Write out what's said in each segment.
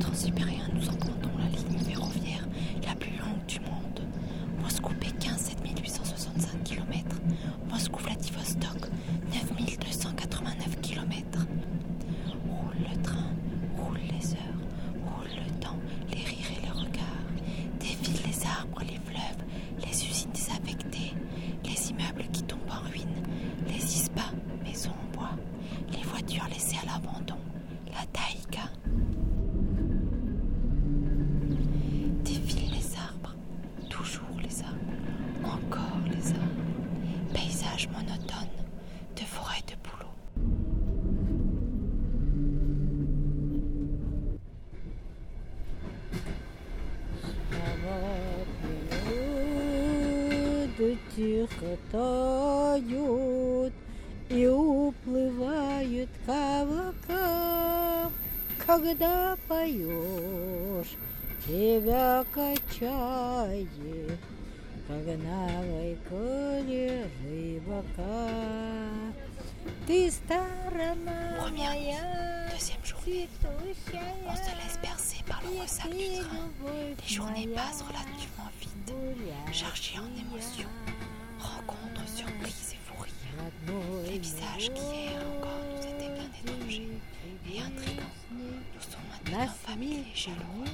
Transsibérien, nous empruntons la ligne ferroviaire la plus longue du monde. Moscou-Pékin, 7865 km. Moscou-Vladivostok, Arrête de боулу. Тихо тают и уплывают кавакам, когда поешь, тебя качает Погнавой коли рыбака. Première nuit, deuxième journée. On se laisse bercer par le ressac du train. Les journées passent relativement vite, chargées en émotions, rencontres, surprises et fous rires. Les visages qui hier encore nous étaient bien étrangers et intrigants nous sont maintenant familiers et chaleureux.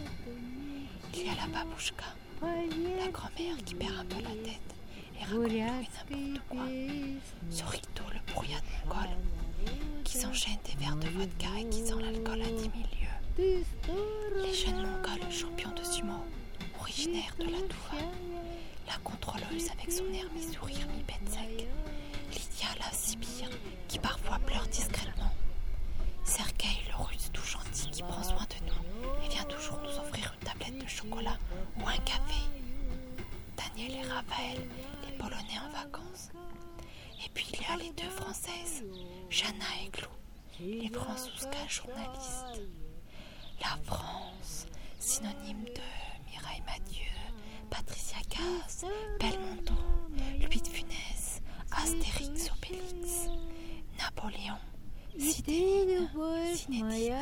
Il y a la babouchka, la grand-mère qui perd un peu la tête et raconte tout et n'importe quoi. Ce qui s'enchaîne des verres de vodka et qui sent l'alcool à 10 000 lieues. Les jeunes mongols champions de sumo, originaires de la Touva. La contrôleuse avec son air mi-sourire, mi-bête. Lydia, la Sibire, qui parfois pleure discrètement. Sergei, le russe tout gentil qui prend soin de nous et vient toujours nous offrir une tablette de chocolat ou un café. Daniel et Raphaël, les Polonais en vacances. Et puis il y a les deux Françaises, Jana et Clou, les Francouska journalistes. La France, synonyme de Mireille Mathieu, Patricia Cass, Belmondo, Louis de Funès, Astérix Obélix, Napoléon, Zidane, Zinedine,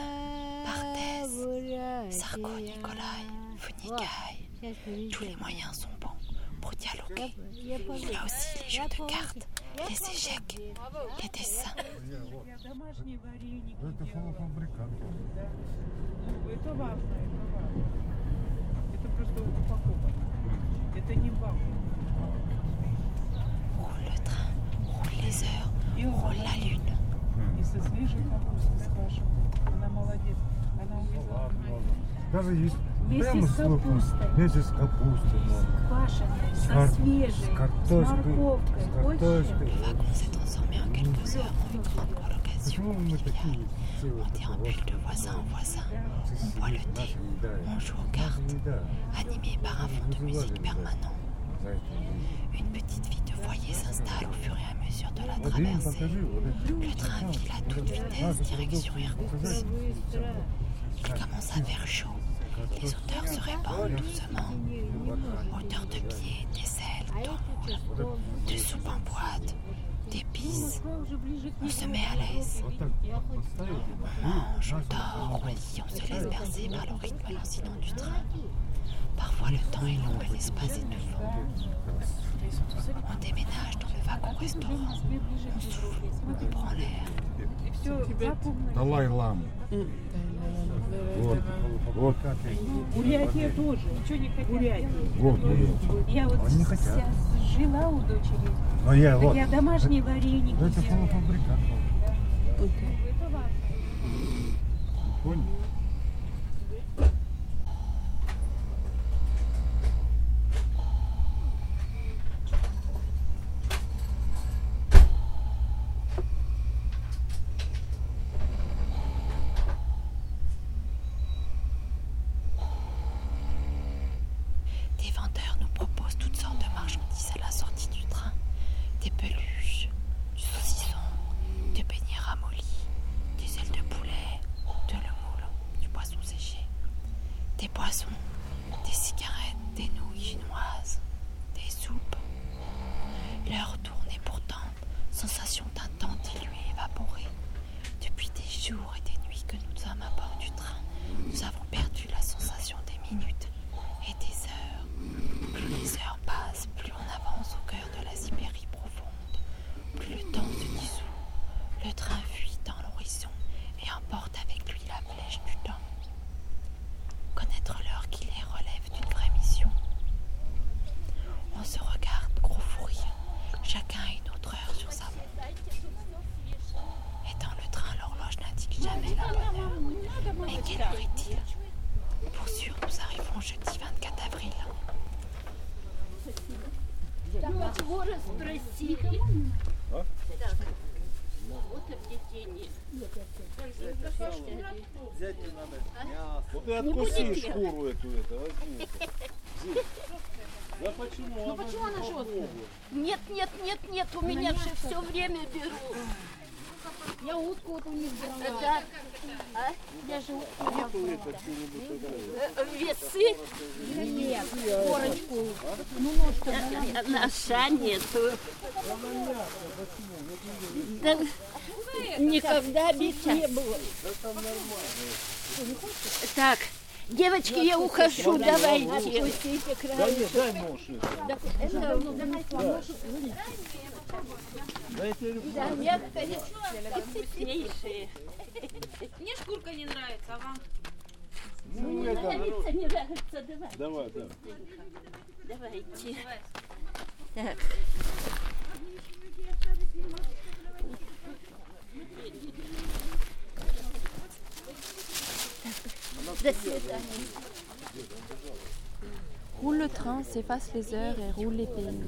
Barthez, Sarko Nikolai, Funikai. Tous les moyens sont bons pour dialoguer. Il y a aussi les jeux de cartes, les échecs, les dessins. Домашние вареники Это делала. полуфабрикат. Ну, это важно, это важно. Это просто упаковка. Это не бабка. Roule le train, roule les heures, И он roule la lune. и со свежей капустой спрашивает. Она молодец. Она увезла. Даже есть Вместе прямо с луком, капустой. Вместе с капустой. можно. Квашеной, С со кар- свежей, С с картошкой. морковкой. С Хочешь? картошкой. Le wagon s'est transformé en quelques heures en une grande colocation Почему мы такие conviviale. целые On déambule de voisin en voisin, on boit le thé, Наша еда. on joue aux Наша cartes, еда. animé par un fond de musique permanent. За это. Une petite vie de foyer s'installe au fur et à mesure de la Вот им traversée. покажи. вот это. Le train file à toute vitesse direction Irkoutsk. Il commence à faire chaud. Les odeurs se répandent doucement. Odeurs de pied, d'aisselle, d'ongles, de soupe en boîte, d'épices. On se met à l'aise. On mange, on dort, on lit, on se laisse bercer par le rythme lancinant du train. Parfois le temps est long et l'espace est nouveau. On déménage dans le wagon-restaurant. On souffle, on prend l'air. Mm. Вот. Вот. Бурятия тоже. Ничего не хотят. Бурятия. Вот. вот. Я вот Они не хотят. вся жила у дочери. Но я Так вот. я домашние вареники Это полуфабрикат. Это важно. Понял? Jours et des nuits que nous sommes à bord du train, nous avons perdu Вот ты откуси шкуру эту, это, возьми. Да почему? Ну почему она жесткая? Нет, нет, нет, нет, у меня же все время беру. Я утку вот у них брала. Да, а? Я же утку что-нибудь такое? Э, Весы нет, корочку. э, наша нету. Да, никогда бить не было. Так, девочки, я ухожу, давайте. Да нет, дай нож это. Дайте руку. Да, некоторые вкуснейшие. Мне шкурка не нравится, а вам? Ну это, Нравится, не нравится, давай, давай, да. давайте. Так. Roule le train, s'efface les heures et roule les pays.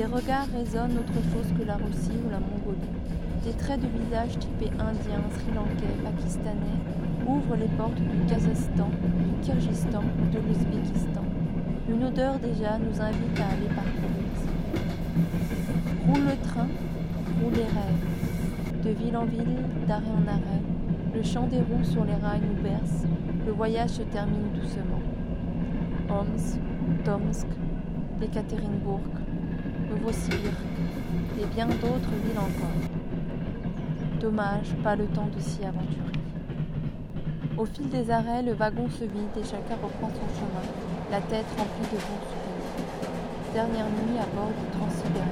Des regards résonnent autre chose que la Russie ou la Mongolie. Des traits de visage typés indiens, sri-lankais, pakistanais ouvrent les portes du Kazakhstan, du Kyrgyzstan ou de l'Ouzbékistan. Une odeur déjà nous invite à aller ici. Roule le train, roule les rêves. De ville en ville, d'arrêt en arrêt, le chant des roues sur les rails nous berce, le voyage se termine doucement. Omsk, Tomsk, Ekaterinbourg, Novosibirsk et bien d'autres villes encore. Dommage, pas le temps de s'y aventurer. Au fil des arrêts, le wagon se vide et chacun reprend son chemin, la tête remplie de bons souvenirs. Dernière nuit à bord du Transsibérien.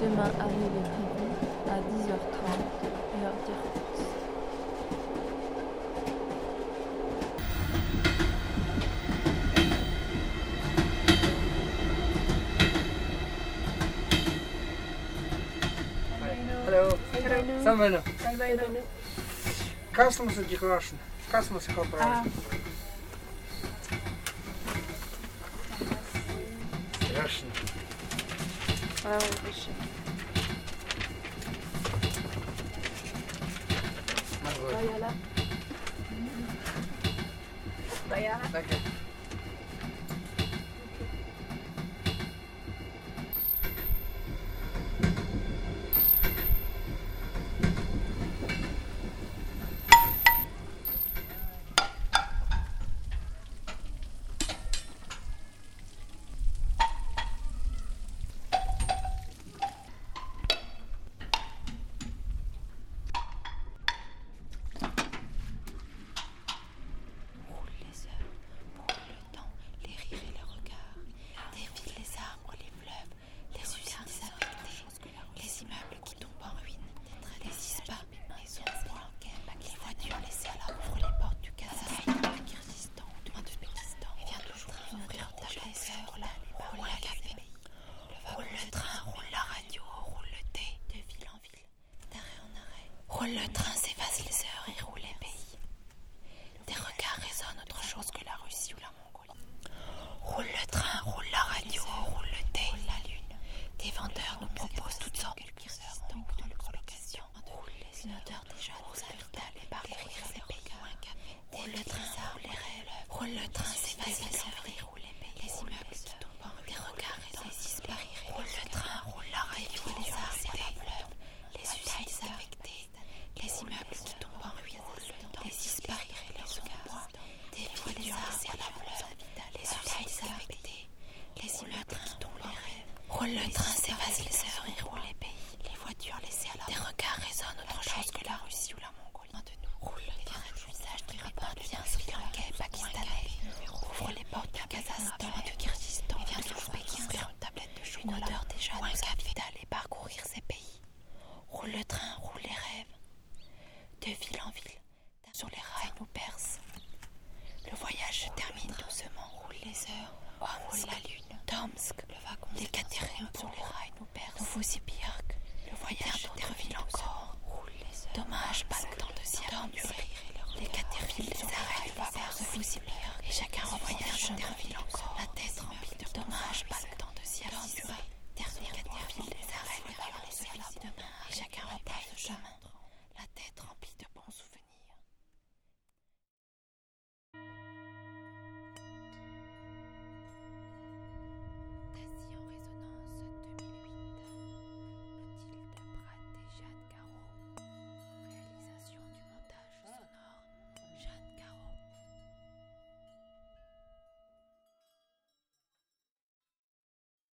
Demain arrivée prévue à 10h30, heure d'Irkoutsk. Самое оно. Customers declaration. Customers corporation. Russian. Oh, Russian. Bayala. Bayala. Okay. Le train, s'efface les heures roule les. Ouvre les portes du Kazakhstan, Kyrgyzstan, viens sur de chocolat. Une déjà nous parcourir ces pays. Roule le train, roule les rêves. De ville en ville, sur les rails nous perce. Le voyage termine doucement. Roule les heures, roule la lune. Tomsk, le wagon, les sur les rails nous perce. Nouveau le voyage se termine encore. Dommage, pas le temps de s'y aventurer. Les Catherine les arrêts du wagon de Novosibirsk. Et chacun revoyait un chemin encore. La tête remplie de dommage, pas le temps de s'y aventurer. Dernier Catherine les arrêts du wagon de Novosibirsk. Et chacun repasse le chemin. La tête remplie